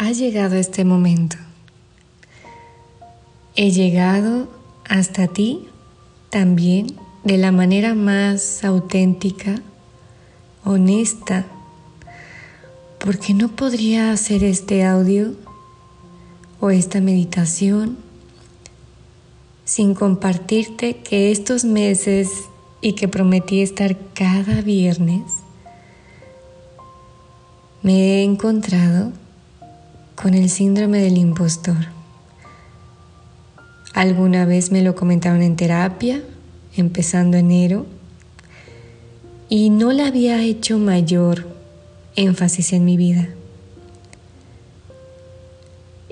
ha llegado este momento. He llegado hasta ti también de la manera más auténtica, honesta, porque no podría hacer este audio o esta meditación sin compartirte que estos meses y que prometí estar cada viernes, me he encontrado con el síndrome del impostor. Alguna vez me lo comentaron en terapia, empezando enero, y no le había hecho mayor énfasis en mi vida.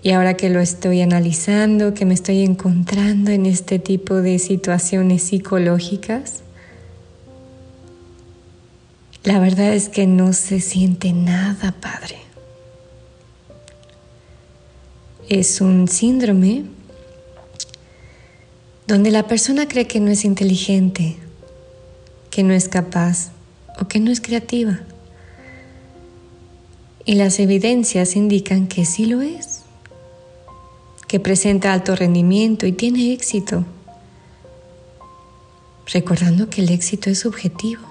Y ahora que lo estoy analizando, que me estoy encontrando en este tipo de situaciones psicológicas, la verdad es que no se siente nada padre. Es un síndrome donde la persona cree que no es inteligente, que no es capaz o que no es creativa. Y las evidencias indican que sí lo es que presenta alto rendimiento y tiene éxito, recordando que el éxito es subjetivo.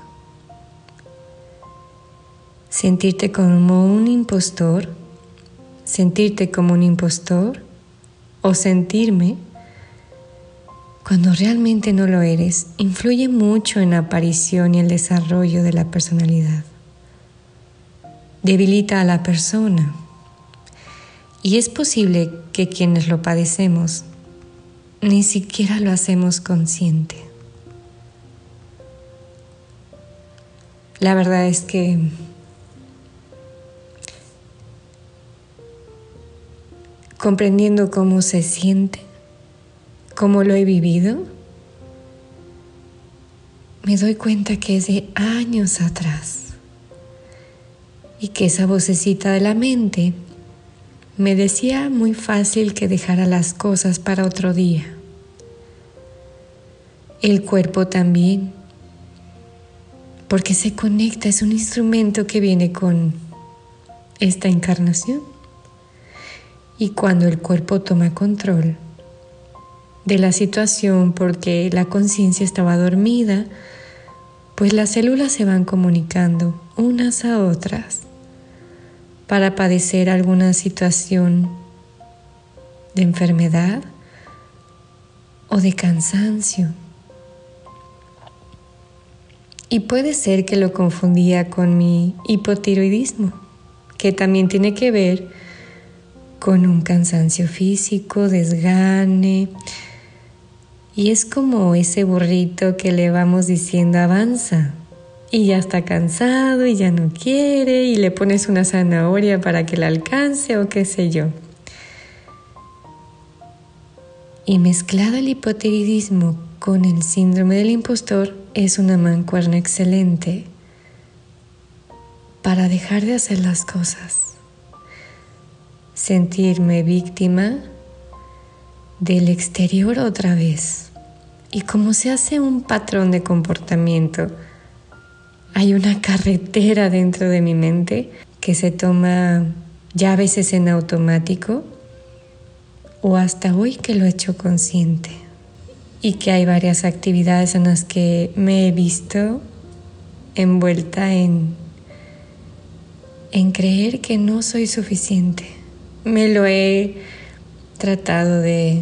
Sentirte como un impostor, sentirte como un impostor o sentirme cuando realmente no lo eres, influye mucho en la aparición y el desarrollo de la personalidad. Debilita a la persona y es posible que quienes lo padecemos ni siquiera lo hacemos consciente. La verdad es que comprendiendo cómo se siente, cómo lo he vivido, me doy cuenta que es de años atrás y que esa vocecita de la mente me decía muy fácil que dejara las cosas para otro día. El cuerpo también, porque se conecta, es un instrumento que viene con esta encarnación. Y cuando el cuerpo toma control de la situación porque la conciencia estaba dormida, pues las células se van comunicando unas a otras para padecer alguna situación de enfermedad o de cansancio. Y puede ser que lo confundía con mi hipotiroidismo, que también tiene que ver con un cansancio físico, desgane. Y es como ese burrito que le vamos diciendo avanza, y ya está cansado y ya no quiere y le pones una zanahoria para que la alcance o qué sé yo. Y mezclado el hipotiroidismo con el síndrome del impostor es una mancuerna excelente para dejar de hacer las cosas. Sentirme víctima del exterior otra vez. Y como se hace un patrón de comportamiento, hay una carretera dentro de mi mente que se toma ya a veces en automático o hasta hoy que lo he hecho consciente y que hay varias actividades en las que me he visto envuelta en, en creer que no soy suficiente. Me lo he tratado de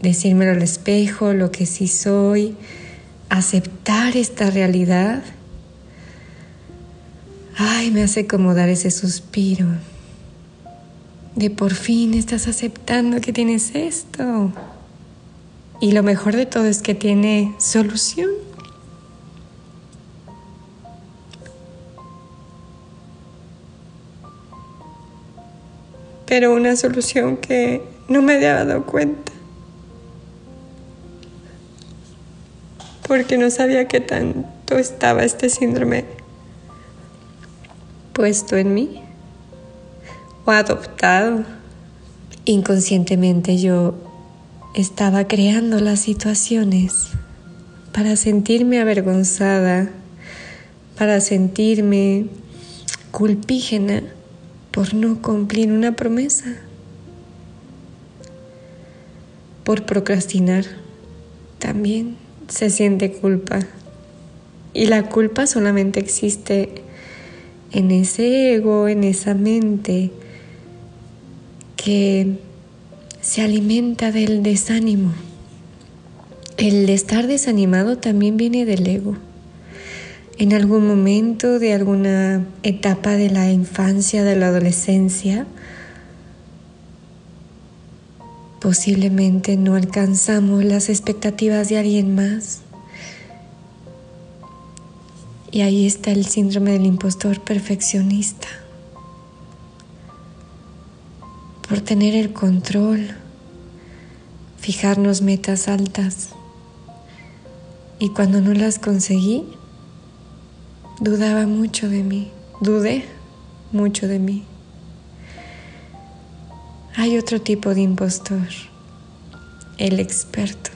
decírmelo al espejo, lo que sí soy, aceptar esta realidad, ay, me hace como dar ese suspiro de por fin estás aceptando que tienes esto. Y lo mejor de todo es que tiene solución. Pero una solución que no me había dado cuenta. porque no sabía qué tanto estaba este síndrome puesto en mí o adoptado. Inconscientemente yo estaba creando las situaciones para sentirme avergonzada, para sentirme culpígena por no cumplir una promesa, por procrastinar. También se siente culpa. Y la culpa solamente existe en ese ego, en esa mente que se alimenta del desánimo. El estar desanimado también viene del ego. En algún momento de alguna etapa de la infancia, de la adolescencia, posiblemente no alcanzamos las expectativas de alguien más. Y ahí está el síndrome del impostor perfeccionista. Por tener el control, fijarnos metas altas. Y cuando no las conseguí, Dudaba mucho de mí, dudé mucho de mí. Hay otro tipo de impostor, el experto.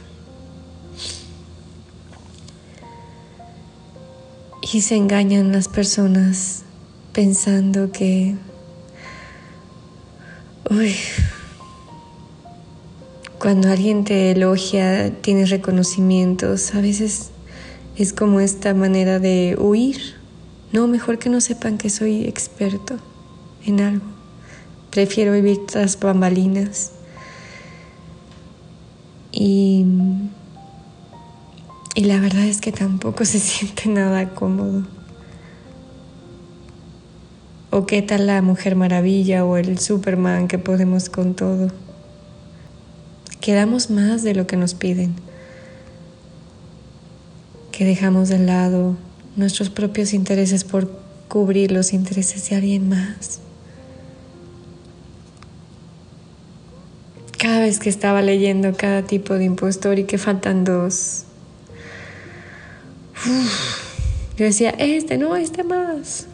Y se engañan las personas pensando que, uy, cuando alguien te elogia, tienes reconocimientos, a veces es como esta manera de huir. No, mejor que no sepan que soy experto en algo. Prefiero vivir tras bambalinas. Y, y la verdad es que tampoco se siente nada cómodo. ¿O qué tal la Mujer Maravilla o el Superman que podemos con todo? Quedamos más de lo que nos piden dejamos de lado nuestros propios intereses por cubrir los intereses de alguien más. Cada vez que estaba leyendo cada tipo de impostor y que faltan dos, yo decía, este no, este más.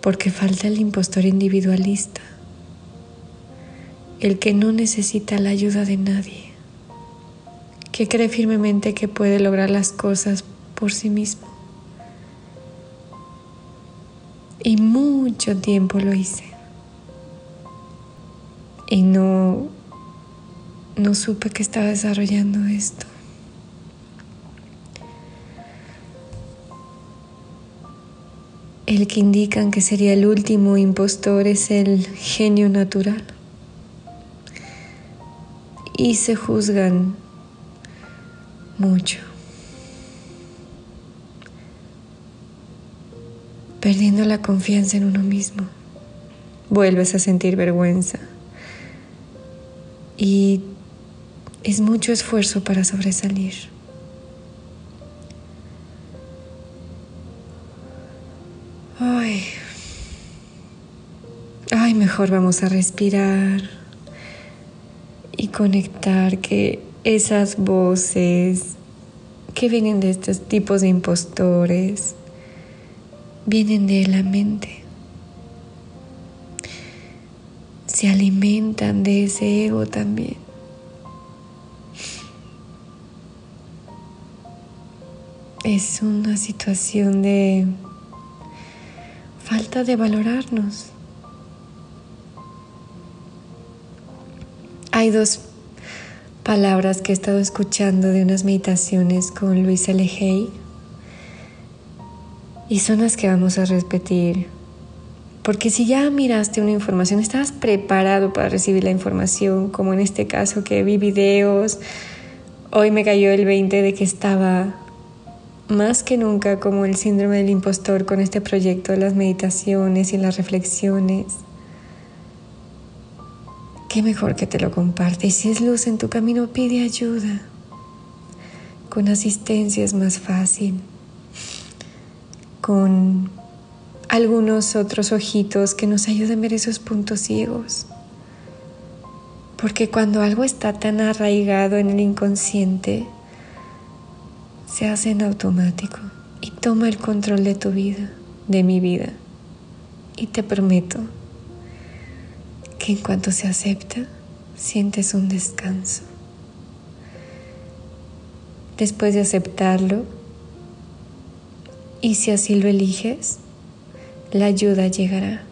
Porque falta el impostor individualista, el que no necesita la ayuda de nadie que cree firmemente que puede lograr las cosas por sí mismo. Y mucho tiempo lo hice. Y no, no supe que estaba desarrollando esto. El que indican que sería el último impostor es el genio natural. Y se juzgan mucho. Perdiendo la confianza en uno mismo, vuelves a sentir vergüenza. Y es mucho esfuerzo para sobresalir. Ay, ay, mejor vamos a respirar y conectar que esas voces que vienen de estos tipos de impostores vienen de la mente. Se alimentan de ese ego también. Es una situación de falta de valorarnos. Hay dos palabras que he estado escuchando de unas meditaciones con Luis. Hay y son las que vamos a repetir. Porque si ya miraste una información, estabas preparado para recibir la información, como en este caso que vi videos, hoy me cayó el 20 de que estaba más que nunca como el síndrome del impostor con este proyecto de las meditaciones y las reflexiones qué mejor que te lo comparte. Y si es luz en tu camino, pide ayuda. Con asistencia es más fácil. Con algunos otros ojitos que nos ayuden a ver esos puntos ciegos. Porque cuando algo está tan arraigado en el inconsciente, se hace en automático y toma el control de tu vida, de mi vida. Y te prometo que en cuanto se acepta, sientes un descanso. Después de aceptarlo, y si así lo eliges, la ayuda llegará.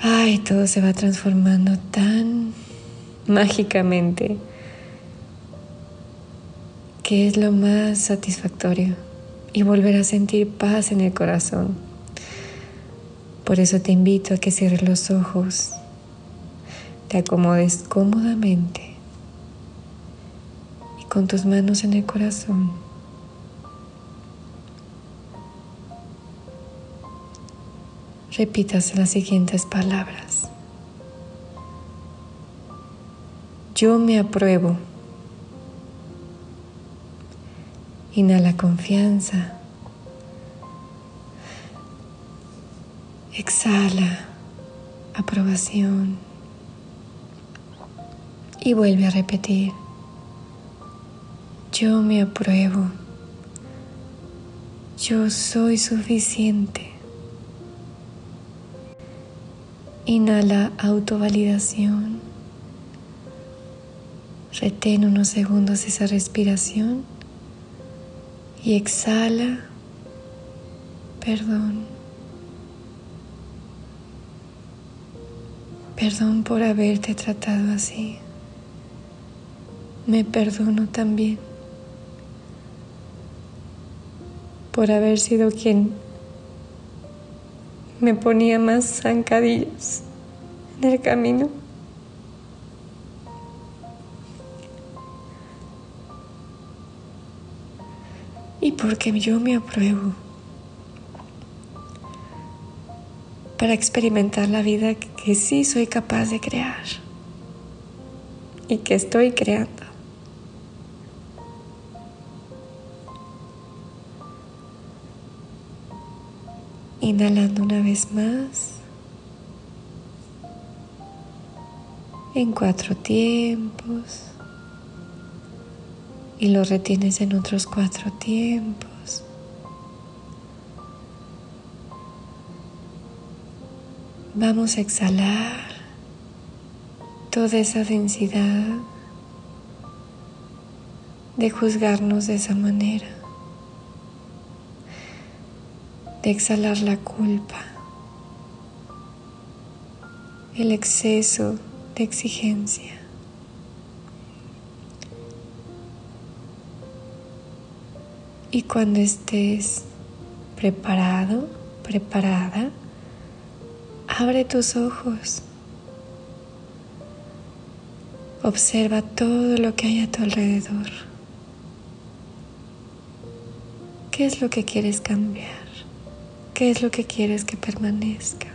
Ay, todo se va transformando tan mágicamente que es lo más satisfactorio y volver a sentir paz en el corazón. Por eso te invito a que cierres los ojos, te acomodes cómodamente y con tus manos en el corazón repitas las siguientes palabras. Yo me apruebo. Inhala confianza. Exhala aprobación. Y vuelve a repetir. Yo me apruebo. Yo soy suficiente. Inhala autovalidación. Retén unos segundos esa respiración y exhala perdón. Perdón por haberte tratado así. Me perdono también por haber sido quien me ponía más zancadillas en el camino. Y porque yo me apruebo para experimentar la vida que sí soy capaz de crear y que estoy creando. Inhalando una vez más. En cuatro tiempos. Y lo retienes en otros cuatro tiempos. Vamos a exhalar toda esa densidad de juzgarnos de esa manera de exhalar la culpa, el exceso de exigencia. Y cuando estés preparado, preparada, abre tus ojos. Observa todo lo que hay a tu alrededor. ¿Qué es lo que quieres cambiar? ¿Qué es lo que quieres que permanezca?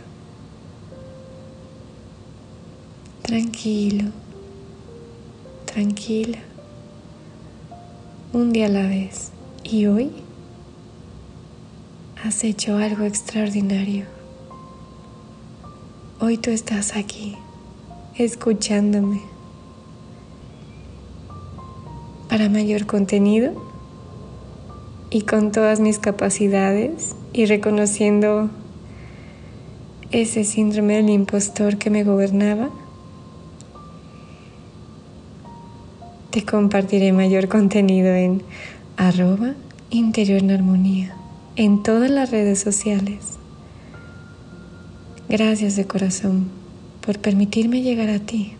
Tranquilo, tranquila, un día a la vez. Y hoy has hecho algo extraordinario. Hoy tú estás aquí, escuchándome. Para mayor contenido y con todas mis capacidades, y reconociendo ese síndrome del impostor que me gobernaba, te compartiré mayor contenido en arroba interior en armonía en todas las redes sociales. Gracias de corazón por permitirme llegar a ti.